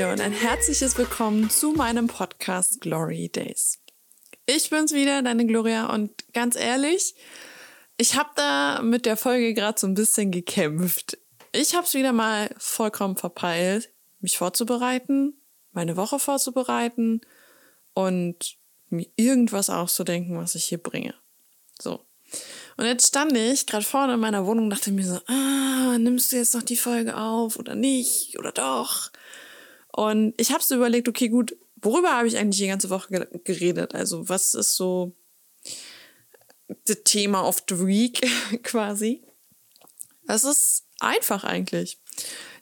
dir und ein herzliches Willkommen zu meinem Podcast Glory Days. Ich bin's wieder, deine Gloria, und ganz ehrlich, ich habe da mit der Folge gerade so ein bisschen gekämpft. Ich habe es wieder mal vollkommen verpeilt, mich vorzubereiten, meine Woche vorzubereiten und mir irgendwas auszudenken, was ich hier bringe. So. Und jetzt stand ich gerade vorne in meiner Wohnung und dachte mir so, ah, nimmst du jetzt noch die Folge auf oder nicht oder doch? Und ich habe so überlegt, okay, gut, worüber habe ich eigentlich die ganze Woche geredet? Also was ist so das Thema of the Week quasi? Das ist einfach eigentlich.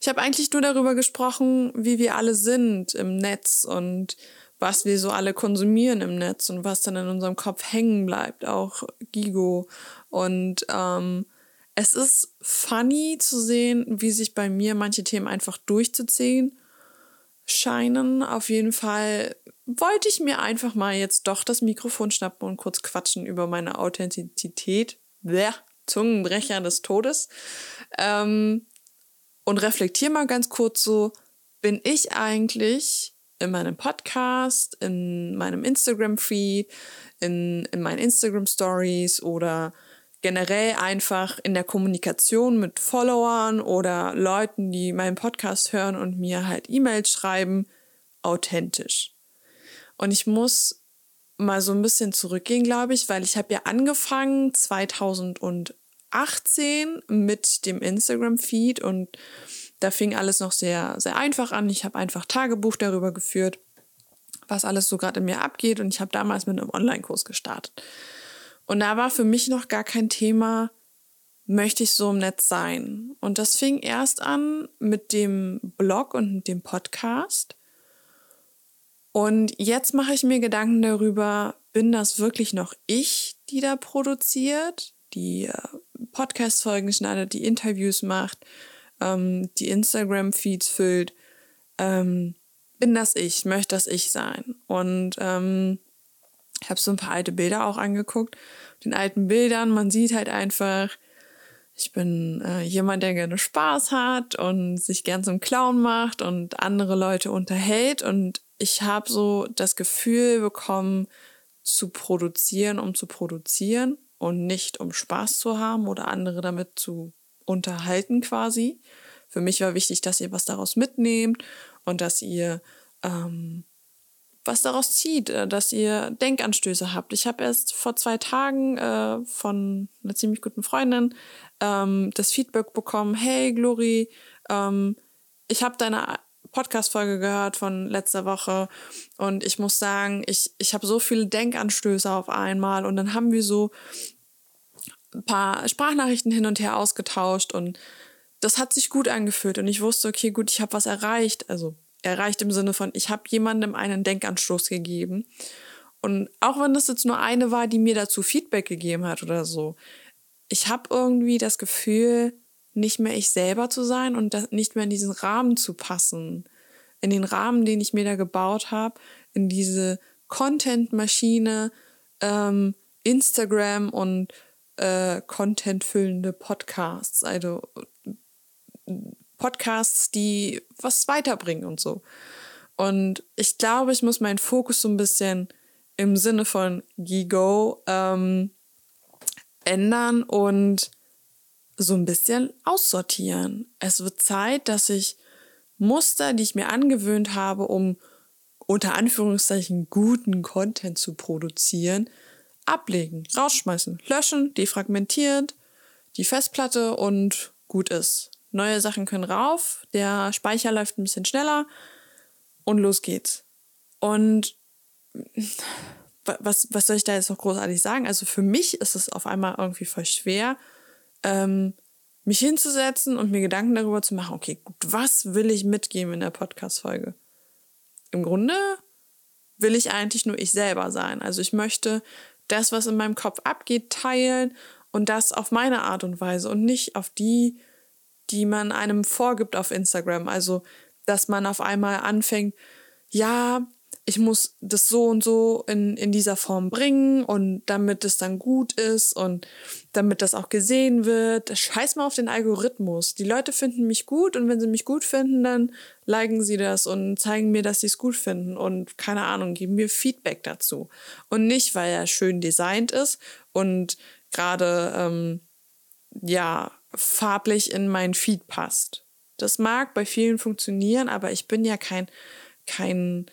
Ich habe eigentlich nur darüber gesprochen, wie wir alle sind im Netz und was wir so alle konsumieren im Netz und was dann in unserem Kopf hängen bleibt, auch Gigo. Und ähm, es ist funny zu sehen, wie sich bei mir manche Themen einfach durchzuziehen scheinen. Auf jeden Fall wollte ich mir einfach mal jetzt doch das Mikrofon schnappen und kurz quatschen über meine Authentizität. Bleh, Zungenbrecher des Todes. Ähm, und reflektiere mal ganz kurz so, bin ich eigentlich in meinem Podcast, in meinem Instagram-Feed, in, in meinen Instagram-Stories oder generell einfach in der Kommunikation mit Followern oder Leuten, die meinen Podcast hören und mir halt E-Mails schreiben, authentisch. Und ich muss mal so ein bisschen zurückgehen, glaube ich, weil ich habe ja angefangen 2018 mit dem Instagram-Feed und da fing alles noch sehr, sehr einfach an. Ich habe einfach Tagebuch darüber geführt, was alles so gerade in mir abgeht. Und ich habe damals mit einem Online-Kurs gestartet. Und da war für mich noch gar kein Thema, möchte ich so im Netz sein. Und das fing erst an mit dem Blog und dem Podcast. Und jetzt mache ich mir Gedanken darüber, bin das wirklich noch ich, die da produziert, die äh, Podcast-Folgen schneidet, die Interviews macht? ähm, die Instagram-Feeds füllt, ähm, bin das ich, möchte das ich sein. Und ähm, ich habe so ein paar alte Bilder auch angeguckt. Den alten Bildern, man sieht halt einfach, ich bin äh, jemand, der gerne Spaß hat und sich gern zum Clown macht und andere Leute unterhält. Und ich habe so das Gefühl bekommen, zu produzieren, um zu produzieren und nicht um Spaß zu haben oder andere damit zu unterhalten quasi. Für mich war wichtig, dass ihr was daraus mitnehmt und dass ihr ähm, was daraus zieht, äh, dass ihr Denkanstöße habt. Ich habe erst vor zwei Tagen äh, von einer ziemlich guten Freundin ähm, das Feedback bekommen, hey Glory, ähm, ich habe deine Podcast-Folge gehört von letzter Woche und ich muss sagen, ich, ich habe so viele Denkanstöße auf einmal und dann haben wir so ein paar Sprachnachrichten hin und her ausgetauscht und das hat sich gut angefühlt und ich wusste, okay, gut, ich habe was erreicht. Also erreicht im Sinne von, ich habe jemandem einen Denkanstoß gegeben. Und auch wenn das jetzt nur eine war, die mir dazu Feedback gegeben hat oder so, ich habe irgendwie das Gefühl, nicht mehr ich selber zu sein und nicht mehr in diesen Rahmen zu passen. In den Rahmen, den ich mir da gebaut habe, in diese Content-Maschine, ähm, Instagram und äh, contentfüllende Podcasts, also Podcasts, die was weiterbringen und so. Und ich glaube, ich muss meinen Fokus so ein bisschen im Sinne von Gigo ähm, ändern und so ein bisschen aussortieren. Es wird Zeit, dass ich Muster, die ich mir angewöhnt habe, um unter Anführungszeichen guten Content zu produzieren, ablegen, rausschmeißen, löschen, defragmentiert, die Festplatte und gut ist. Neue Sachen können rauf, der Speicher läuft ein bisschen schneller und los geht's. Und was, was soll ich da jetzt noch großartig sagen? Also für mich ist es auf einmal irgendwie voll schwer, ähm, mich hinzusetzen und mir Gedanken darüber zu machen, okay, gut, was will ich mitgeben in der Podcast-Folge? Im Grunde will ich eigentlich nur ich selber sein. Also ich möchte das, was in meinem Kopf abgeht, teilen und das auf meine Art und Weise und nicht auf die, die man einem vorgibt auf Instagram. Also, dass man auf einmal anfängt, ja, ich muss das so und so in, in dieser Form bringen und damit es dann gut ist und damit das auch gesehen wird. Scheiß mal auf den Algorithmus. Die Leute finden mich gut und wenn sie mich gut finden, dann liken sie das und zeigen mir, dass sie es gut finden und keine Ahnung, geben mir Feedback dazu. Und nicht, weil er schön designt ist und gerade, ähm, ja, farblich in mein Feed passt. Das mag bei vielen funktionieren, aber ich bin ja kein, kein,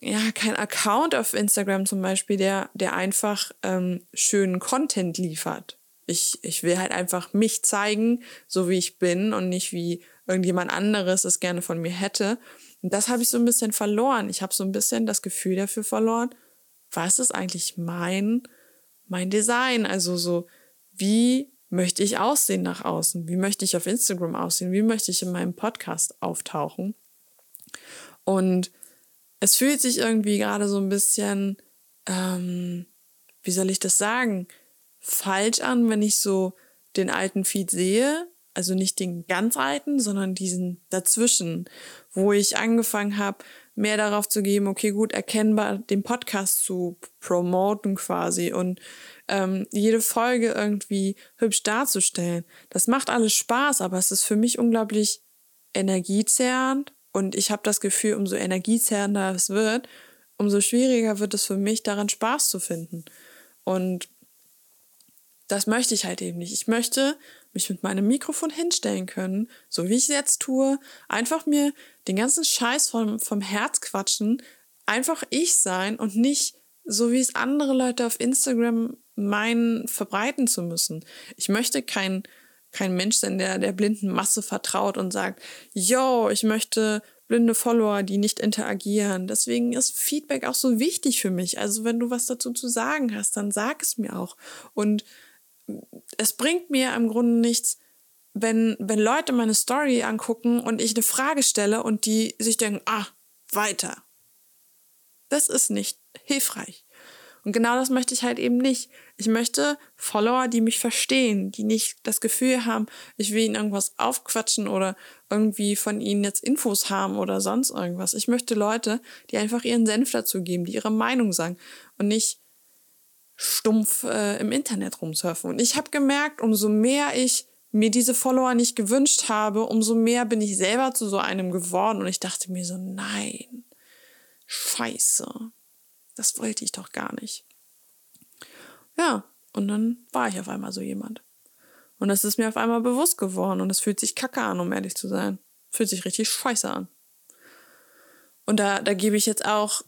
ja, kein Account auf Instagram zum Beispiel, der, der einfach ähm, schönen Content liefert. Ich, ich will halt einfach mich zeigen, so wie ich bin und nicht wie irgendjemand anderes es gerne von mir hätte. Und das habe ich so ein bisschen verloren. Ich habe so ein bisschen das Gefühl dafür verloren, was ist eigentlich mein, mein Design? Also so, wie möchte ich aussehen nach außen? Wie möchte ich auf Instagram aussehen? Wie möchte ich in meinem Podcast auftauchen? Und es fühlt sich irgendwie gerade so ein bisschen, ähm, wie soll ich das sagen, falsch an, wenn ich so den alten Feed sehe. Also nicht den ganz alten, sondern diesen dazwischen, wo ich angefangen habe, mehr darauf zu geben, okay, gut, erkennbar den Podcast zu promoten quasi und ähm, jede Folge irgendwie hübsch darzustellen. Das macht alles Spaß, aber es ist für mich unglaublich energiezerrend und ich habe das Gefühl, umso energiezerrender es wird, umso schwieriger wird es für mich, daran Spaß zu finden. Und das möchte ich halt eben nicht. Ich möchte mich mit meinem Mikrofon hinstellen können, so wie ich es jetzt tue, einfach mir den ganzen Scheiß vom, vom Herz quatschen, einfach ich sein und nicht so wie es andere Leute auf Instagram meinen, verbreiten zu müssen. Ich möchte kein kein Mensch sein, der der blinden Masse vertraut und sagt, yo, ich möchte blinde Follower, die nicht interagieren. Deswegen ist Feedback auch so wichtig für mich. Also wenn du was dazu zu sagen hast, dann sag es mir auch. Und es bringt mir im Grunde nichts, wenn, wenn Leute meine Story angucken und ich eine Frage stelle und die sich denken, ah, weiter. Das ist nicht hilfreich. Und genau das möchte ich halt eben nicht. Ich möchte Follower, die mich verstehen, die nicht das Gefühl haben, ich will ihnen irgendwas aufquatschen oder irgendwie von ihnen jetzt Infos haben oder sonst irgendwas. Ich möchte Leute, die einfach ihren Senf dazu geben, die ihre Meinung sagen und nicht stumpf äh, im Internet rumsurfen. Und ich habe gemerkt, umso mehr ich mir diese Follower nicht gewünscht habe, umso mehr bin ich selber zu so einem geworden. Und ich dachte mir so, nein, scheiße das wollte ich doch gar nicht. Ja, und dann war ich auf einmal so jemand. Und das ist mir auf einmal bewusst geworden und es fühlt sich kacke an, um ehrlich zu sein. Fühlt sich richtig scheiße an. Und da, da gebe ich jetzt auch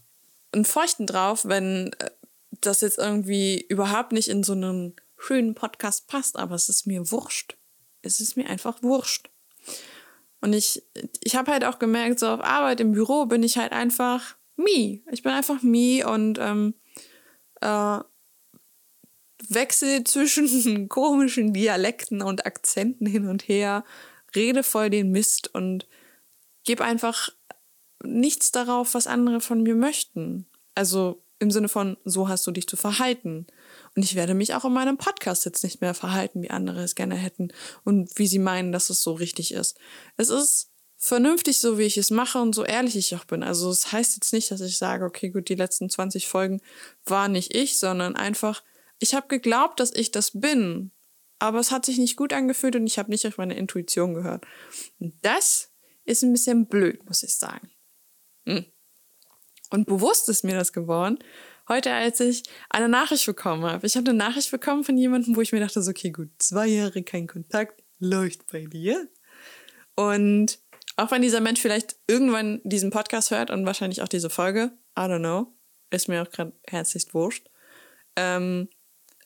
einen Feuchten drauf, wenn äh, das jetzt irgendwie überhaupt nicht in so einen schönen Podcast passt, aber es ist mir wurscht. Es ist mir einfach wurscht. Und ich, ich habe halt auch gemerkt, so auf Arbeit im Büro bin ich halt einfach me. Ich bin einfach me und ähm, äh, wechsle zwischen komischen Dialekten und Akzenten hin und her, rede voll den Mist und gebe einfach nichts darauf, was andere von mir möchten. Also im Sinne von, so hast du dich zu verhalten. Und ich werde mich auch in meinem Podcast jetzt nicht mehr verhalten, wie andere es gerne hätten und wie sie meinen, dass es so richtig ist. Es ist vernünftig, so wie ich es mache und so ehrlich ich auch bin. Also es das heißt jetzt nicht, dass ich sage, okay, gut, die letzten 20 Folgen war nicht ich, sondern einfach, ich habe geglaubt, dass ich das bin. Aber es hat sich nicht gut angefühlt und ich habe nicht auf meine Intuition gehört. Das ist ein bisschen blöd, muss ich sagen. Hm. Und bewusst ist mir das geworden, heute, als ich eine Nachricht bekommen habe. Ich habe eine Nachricht bekommen von jemandem, wo ich mir dachte, so, okay, gut, zwei Jahre kein Kontakt, läuft bei dir. Und auch wenn dieser Mensch vielleicht irgendwann diesen Podcast hört und wahrscheinlich auch diese Folge, I don't know, ist mir auch gerade herzlich wurscht. Ähm,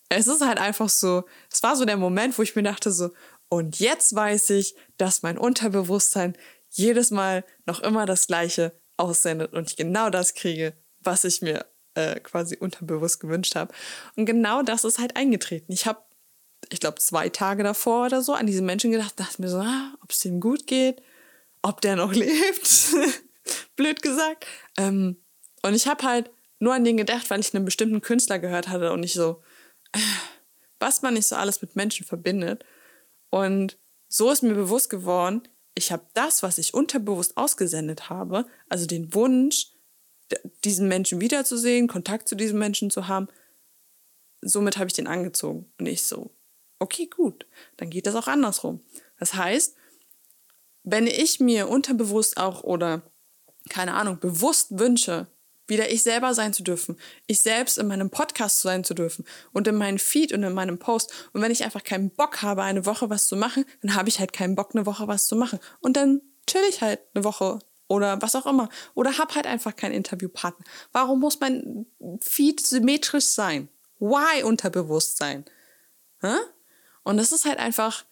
es ist halt einfach so, es war so der Moment, wo ich mir dachte so, und jetzt weiß ich, dass mein Unterbewusstsein jedes Mal noch immer das Gleiche aussendet und ich genau das kriege, was ich mir äh, quasi unterbewusst gewünscht habe. Und genau das ist halt eingetreten. Ich habe, ich glaube, zwei Tage davor oder so an diesen Menschen gedacht, dachte mir so, ah, ob es dem gut geht, ob der noch lebt. Blöd gesagt. Ähm, und ich habe halt nur an den gedacht, weil ich einen bestimmten Künstler gehört hatte und ich so, äh, was man nicht so alles mit Menschen verbindet. Und so ist mir bewusst geworden, ich habe das, was ich unterbewusst ausgesendet habe, also den Wunsch, diesen Menschen wiederzusehen, Kontakt zu diesem Menschen zu haben. Somit habe ich den angezogen. Und ich so, okay, gut, dann geht das auch andersrum. Das heißt, wenn ich mir unterbewusst auch oder keine Ahnung, bewusst wünsche, wieder ich selber sein zu dürfen, ich selbst in meinem Podcast sein zu dürfen und in meinem Feed und in meinem Post. Und wenn ich einfach keinen Bock habe, eine Woche was zu machen, dann habe ich halt keinen Bock, eine Woche was zu machen. Und dann chill ich halt eine Woche oder was auch immer. Oder hab halt einfach keinen Interviewpartner. Warum muss mein Feed symmetrisch sein? Why Unterbewusstsein? Hä? Und das ist halt einfach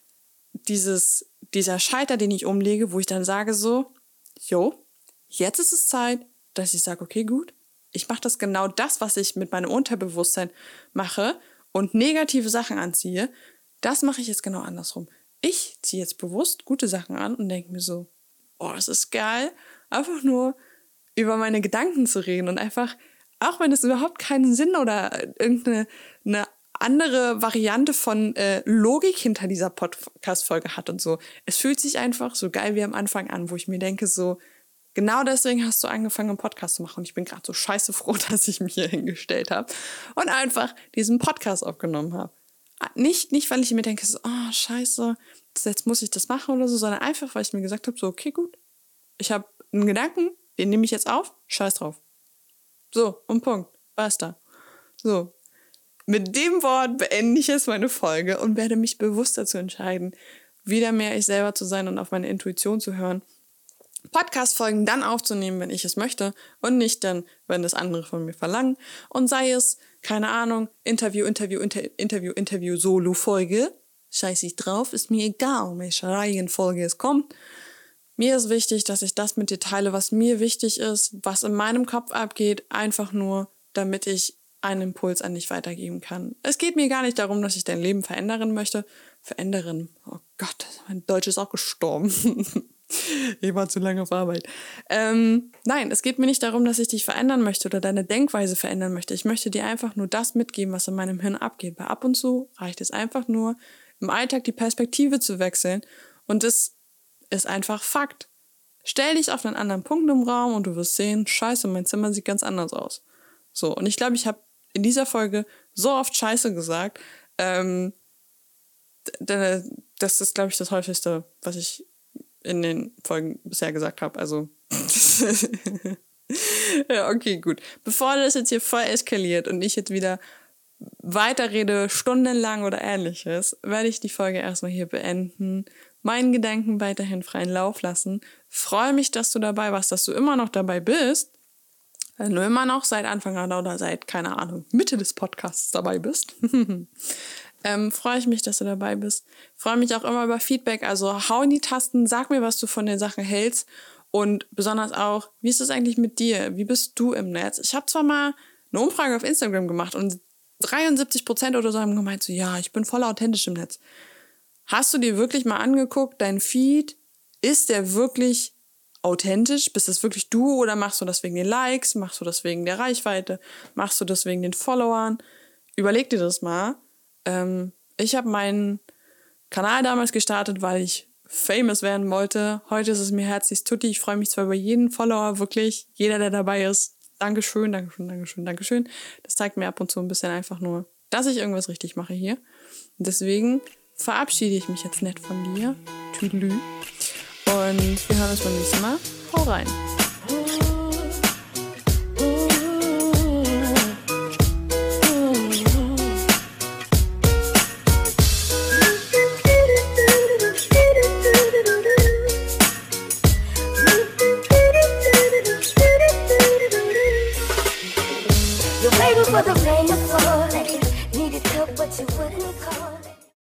dieses, dieser Scheiter, den ich umlege, wo ich dann sage so, jo, jetzt ist es Zeit, dass ich sage, okay, gut, ich mache das genau das, was ich mit meinem Unterbewusstsein mache und negative Sachen anziehe, das mache ich jetzt genau andersrum. Ich ziehe jetzt bewusst gute Sachen an und denke mir so, oh, es ist geil, einfach nur über meine Gedanken zu reden und einfach, auch wenn es überhaupt keinen Sinn oder irgendeine eine andere Variante von äh, Logik hinter dieser Podcast-Folge hat und so. Es fühlt sich einfach so geil wie am Anfang an, wo ich mir denke, so, genau deswegen hast du angefangen, einen Podcast zu machen. Und ich bin gerade so scheiße froh, dass ich mich hier hingestellt habe und einfach diesen Podcast aufgenommen habe. Nicht, nicht, weil ich mir denke, so, oh, scheiße, jetzt muss ich das machen oder so, sondern einfach, weil ich mir gesagt habe, so, okay, gut. Ich habe einen Gedanken, den nehme ich jetzt auf, scheiß drauf. So, und Punkt. Basta. So, mit dem Wort beende ich jetzt meine Folge und werde mich bewusst dazu entscheiden, wieder mehr ich selber zu sein und auf meine Intuition zu hören. Podcast-Folgen dann aufzunehmen, wenn ich es möchte und nicht dann, wenn das andere von mir verlangen. Und sei es, keine Ahnung, Interview, Interview, Inter Interview, Interview, Solo-Folge. Scheiß ich drauf, ist mir egal, welche Reihenfolge es kommt. Mir ist wichtig, dass ich das mit dir teile, was mir wichtig ist, was in meinem Kopf abgeht, einfach nur, damit ich einen Impuls an dich weitergeben kann. Es geht mir gar nicht darum, dass ich dein Leben verändern möchte. Verändern. Oh Gott, mein Deutsch ist auch gestorben. ich war zu lange auf Arbeit. Ähm, nein, es geht mir nicht darum, dass ich dich verändern möchte oder deine Denkweise verändern möchte. Ich möchte dir einfach nur das mitgeben, was in meinem Hirn abgeht. Weil ab und zu reicht es einfach nur, im Alltag die Perspektive zu wechseln. Und es ist einfach Fakt. Stell dich auf einen anderen Punkt im Raum und du wirst sehen, scheiße, mein Zimmer sieht ganz anders aus. So, und ich glaube, ich habe in dieser Folge so oft Scheiße gesagt. Ähm, das ist, glaube ich, das häufigste, was ich in den Folgen bisher gesagt habe. Also. ja, okay, gut. Bevor das jetzt hier voll eskaliert und ich jetzt wieder weiterrede, stundenlang oder ähnliches, werde ich die Folge erstmal hier beenden. Meinen Gedanken weiterhin freien Lauf lassen. Freue mich, dass du dabei warst, dass du immer noch dabei bist wenn du immer noch seit Anfang an oder seit, keine Ahnung, Mitte des Podcasts dabei bist, ähm, freue ich mich, dass du dabei bist. Freue mich auch immer über Feedback. Also hau in die Tasten, sag mir, was du von den Sachen hältst. Und besonders auch, wie ist es eigentlich mit dir? Wie bist du im Netz? Ich habe zwar mal eine Umfrage auf Instagram gemacht und 73 Prozent oder so haben gemeint, so ja, ich bin voll authentisch im Netz. Hast du dir wirklich mal angeguckt, dein Feed, ist der wirklich authentisch? Bist das wirklich du oder machst du das wegen den Likes? Machst du das wegen der Reichweite? Machst du das wegen den Followern? Überleg dir das mal. Ähm, ich habe meinen Kanal damals gestartet, weil ich famous werden wollte. Heute ist es mir herzlich tutti. Ich freue mich zwar über jeden Follower, wirklich. Jeder, der dabei ist. Dankeschön, Dankeschön, Dankeschön, Dankeschön. Das zeigt mir ab und zu ein bisschen einfach nur, dass ich irgendwas richtig mache hier. Und deswegen verabschiede ich mich jetzt nett von dir. Tüdelü. Und wir hören uns beim nächsten Mal. Hau rein.